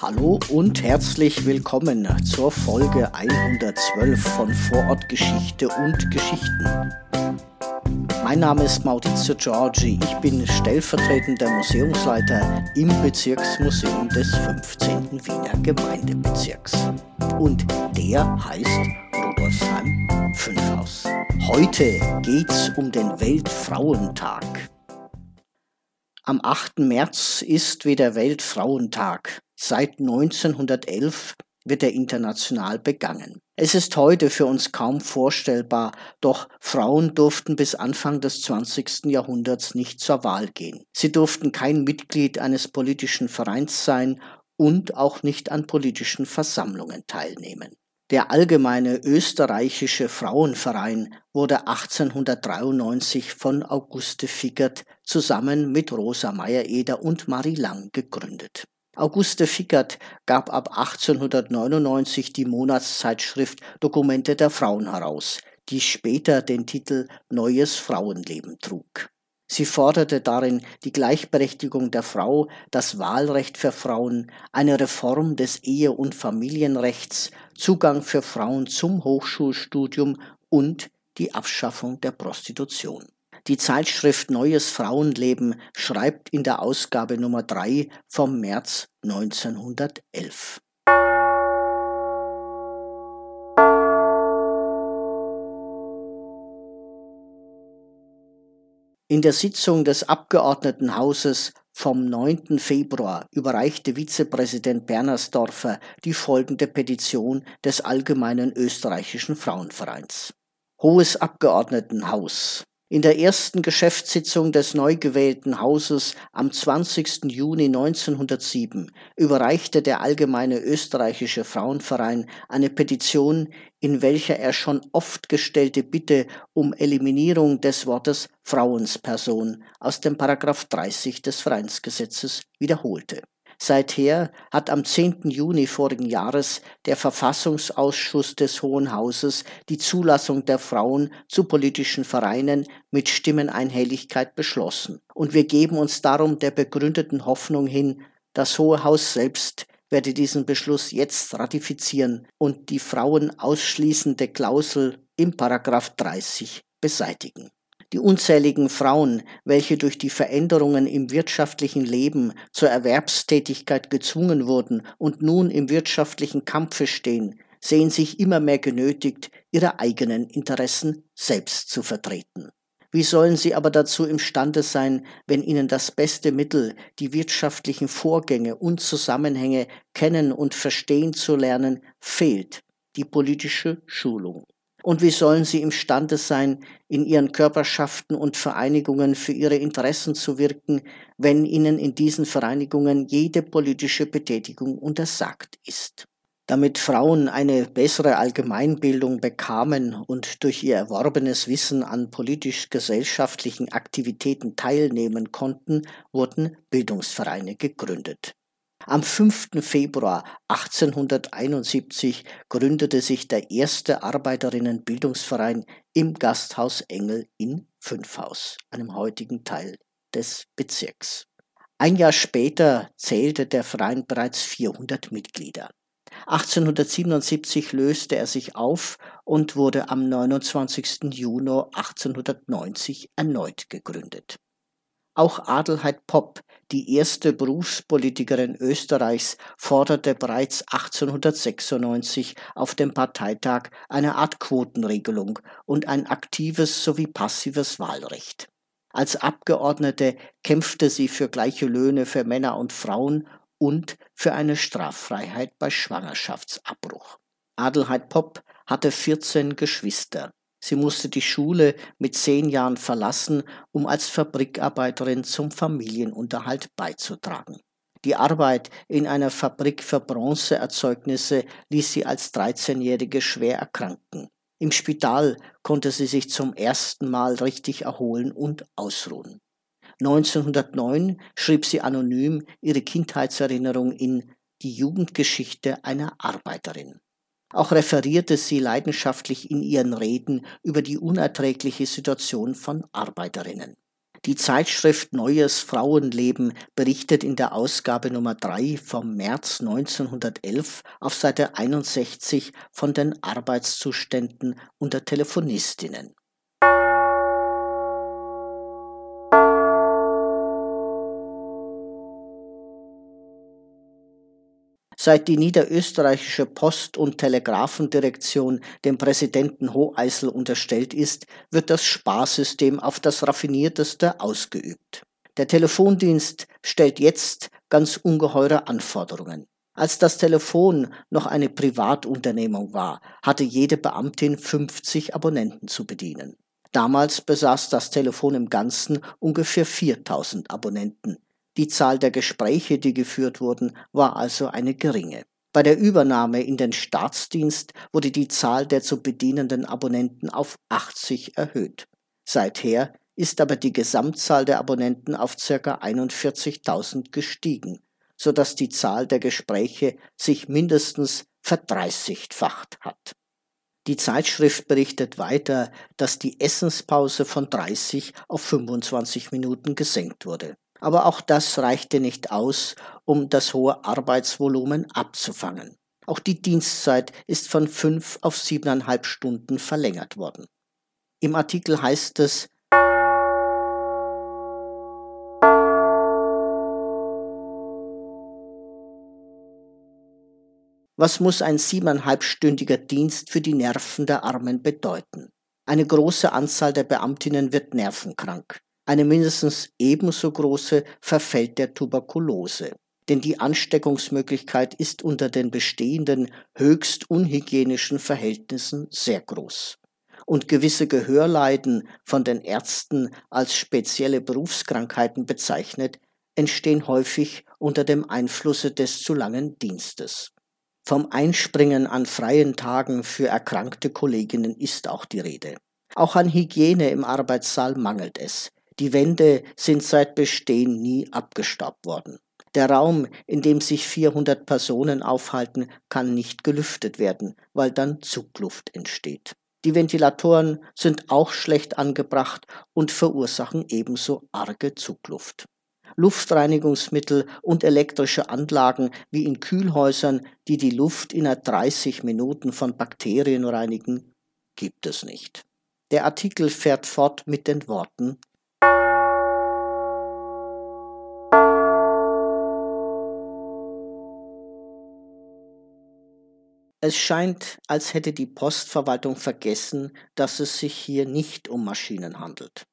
Hallo und herzlich willkommen zur Folge 112 von Vorortgeschichte und Geschichten. Mein Name ist Maurizio Giorgi, ich bin stellvertretender Museumsleiter im Bezirksmuseum des 15. Wiener Gemeindebezirks. Und der heißt Rudolfsheim 5 Haus. Heute geht's um den Weltfrauentag. Am 8. März ist wieder Weltfrauentag. Seit 1911 wird er international begangen. Es ist heute für uns kaum vorstellbar, doch Frauen durften bis Anfang des 20. Jahrhunderts nicht zur Wahl gehen. Sie durften kein Mitglied eines politischen Vereins sein und auch nicht an politischen Versammlungen teilnehmen. Der Allgemeine Österreichische Frauenverein wurde 1893 von Auguste Fickert zusammen mit Rosa Meyer-Eder und Marie Lang gegründet. Auguste Fickert gab ab 1899 die Monatszeitschrift Dokumente der Frauen heraus, die später den Titel Neues Frauenleben trug. Sie forderte darin die Gleichberechtigung der Frau, das Wahlrecht für Frauen, eine Reform des Ehe- und Familienrechts, Zugang für Frauen zum Hochschulstudium und die Abschaffung der Prostitution. Die Zeitschrift Neues Frauenleben schreibt in der Ausgabe Nummer 3 vom März 1911. In der Sitzung des Abgeordnetenhauses vom 9. Februar überreichte Vizepräsident Bernersdorfer die folgende Petition des Allgemeinen Österreichischen Frauenvereins. Hohes Abgeordnetenhaus. In der ersten Geschäftssitzung des neu gewählten Hauses am 20. Juni 1907 überreichte der Allgemeine Österreichische Frauenverein eine Petition, in welcher er schon oft gestellte Bitte um Eliminierung des Wortes Frauensperson aus dem Paragraph 30 des Vereinsgesetzes wiederholte. Seither hat am 10. Juni vorigen Jahres der Verfassungsausschuss des Hohen Hauses die Zulassung der Frauen zu politischen Vereinen mit Stimmeneinhelligkeit beschlossen. Und wir geben uns darum der begründeten Hoffnung hin, das Hohe Haus selbst werde diesen Beschluss jetzt ratifizieren und die Frauen ausschließende Klausel im Paragraph 30 beseitigen. Die unzähligen Frauen, welche durch die Veränderungen im wirtschaftlichen Leben zur Erwerbstätigkeit gezwungen wurden und nun im wirtschaftlichen Kampfe stehen, sehen sich immer mehr genötigt, ihre eigenen Interessen selbst zu vertreten. Wie sollen sie aber dazu imstande sein, wenn ihnen das beste Mittel, die wirtschaftlichen Vorgänge und Zusammenhänge kennen und verstehen zu lernen, fehlt, die politische Schulung? Und wie sollen sie imstande sein, in ihren Körperschaften und Vereinigungen für ihre Interessen zu wirken, wenn ihnen in diesen Vereinigungen jede politische Betätigung untersagt ist? Damit Frauen eine bessere Allgemeinbildung bekamen und durch ihr erworbenes Wissen an politisch-gesellschaftlichen Aktivitäten teilnehmen konnten, wurden Bildungsvereine gegründet. Am 5. Februar 1871 gründete sich der erste Arbeiterinnenbildungsverein im Gasthaus Engel in Fünfhaus, einem heutigen Teil des Bezirks. Ein Jahr später zählte der Verein bereits 400 Mitglieder. 1877 löste er sich auf und wurde am 29. Juni 1890 erneut gegründet. Auch Adelheid Popp, die erste Berufspolitikerin Österreichs, forderte bereits 1896 auf dem Parteitag eine Art Quotenregelung und ein aktives sowie passives Wahlrecht. Als Abgeordnete kämpfte sie für gleiche Löhne für Männer und Frauen und für eine Straffreiheit bei Schwangerschaftsabbruch. Adelheid Popp hatte 14 Geschwister. Sie musste die Schule mit zehn Jahren verlassen, um als Fabrikarbeiterin zum Familienunterhalt beizutragen. Die Arbeit in einer Fabrik für Bronzeerzeugnisse ließ sie als 13-Jährige schwer erkranken. Im Spital konnte sie sich zum ersten Mal richtig erholen und ausruhen. 1909 schrieb sie anonym ihre Kindheitserinnerung in Die Jugendgeschichte einer Arbeiterin. Auch referierte sie leidenschaftlich in ihren Reden über die unerträgliche Situation von Arbeiterinnen. Die Zeitschrift Neues Frauenleben berichtet in der Ausgabe Nummer 3 vom März 1911 auf Seite 61 von den Arbeitszuständen unter Telefonistinnen. Seit die niederösterreichische Post- und Telegraphendirektion dem Präsidenten Hoheisel unterstellt ist, wird das Sparsystem auf das raffinierteste ausgeübt. Der Telefondienst stellt jetzt ganz ungeheure Anforderungen. Als das Telefon noch eine Privatunternehmung war, hatte jede Beamtin 50 Abonnenten zu bedienen. Damals besaß das Telefon im Ganzen ungefähr 4000 Abonnenten. Die Zahl der Gespräche, die geführt wurden, war also eine geringe. Bei der Übernahme in den Staatsdienst wurde die Zahl der zu bedienenden Abonnenten auf 80 erhöht. Seither ist aber die Gesamtzahl der Abonnenten auf ca. 41.000 gestiegen, sodass die Zahl der Gespräche sich mindestens verdreißigfacht hat. Die Zeitschrift berichtet weiter, dass die Essenspause von 30 auf 25 Minuten gesenkt wurde. Aber auch das reichte nicht aus, um das hohe Arbeitsvolumen abzufangen. Auch die Dienstzeit ist von fünf auf siebeneinhalb Stunden verlängert worden. Im Artikel heißt es, Was muss ein siebeneinhalbstündiger Dienst für die Nerven der Armen bedeuten? Eine große Anzahl der Beamtinnen wird nervenkrank. Eine mindestens ebenso große verfällt der Tuberkulose. Denn die Ansteckungsmöglichkeit ist unter den bestehenden höchst unhygienischen Verhältnissen sehr groß. Und gewisse Gehörleiden, von den Ärzten als spezielle Berufskrankheiten bezeichnet, entstehen häufig unter dem Einflusse des zu langen Dienstes. Vom Einspringen an freien Tagen für erkrankte Kolleginnen ist auch die Rede. Auch an Hygiene im Arbeitssaal mangelt es. Die Wände sind seit Bestehen nie abgestaubt worden. Der Raum, in dem sich 400 Personen aufhalten, kann nicht gelüftet werden, weil dann Zugluft entsteht. Die Ventilatoren sind auch schlecht angebracht und verursachen ebenso arge Zugluft. Luftreinigungsmittel und elektrische Anlagen wie in Kühlhäusern, die die Luft innerhalb 30 Minuten von Bakterien reinigen, gibt es nicht. Der Artikel fährt fort mit den Worten Es scheint, als hätte die Postverwaltung vergessen, dass es sich hier nicht um Maschinen handelt.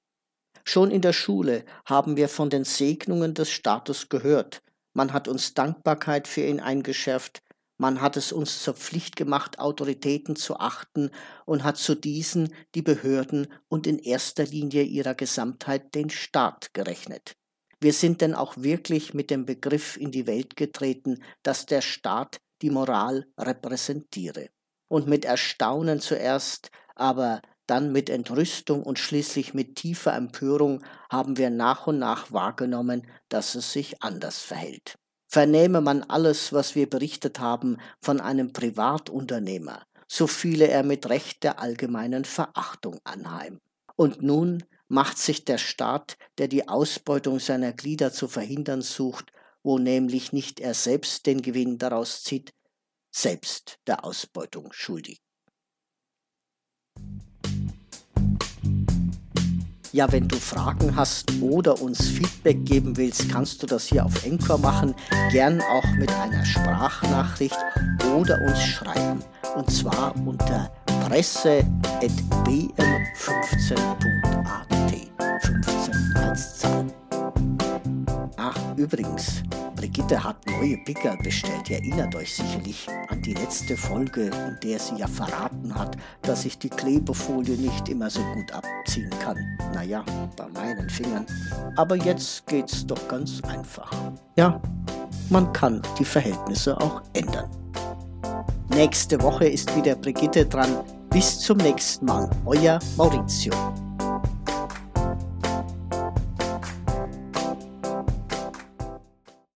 Schon in der Schule haben wir von den Segnungen des Staates gehört. Man hat uns Dankbarkeit für ihn eingeschärft, man hat es uns zur Pflicht gemacht, Autoritäten zu achten und hat zu diesen die Behörden und in erster Linie ihrer Gesamtheit den Staat gerechnet. Wir sind denn auch wirklich mit dem Begriff in die Welt getreten, dass der Staat die Moral repräsentiere. Und mit Erstaunen zuerst, aber dann mit Entrüstung und schließlich mit tiefer Empörung haben wir nach und nach wahrgenommen, dass es sich anders verhält. Vernehme man alles, was wir berichtet haben, von einem Privatunternehmer, so fiele er mit Recht der allgemeinen Verachtung anheim. Und nun macht sich der Staat, der die Ausbeutung seiner Glieder zu verhindern sucht, wo nämlich nicht er selbst den Gewinn daraus zieht, selbst der Ausbeutung schuldig. Ja, wenn du Fragen hast oder uns Feedback geben willst, kannst du das hier auf Encore machen, gern auch mit einer Sprachnachricht oder uns schreiben. Und zwar unter presse.bm15.at. 15 als Zahl. Ach, übrigens, Brigitte hat neue Picker bestellt. Erinnert euch sicherlich an die letzte Folge, in der sie ja verraten hat, dass ich die Klebefolie nicht immer so gut abziehen kann. Naja, bei meinen Fingern. Aber jetzt geht's doch ganz einfach. Ja, man kann die Verhältnisse auch ändern. Nächste Woche ist wieder Brigitte dran. Bis zum nächsten Mal, euer Maurizio.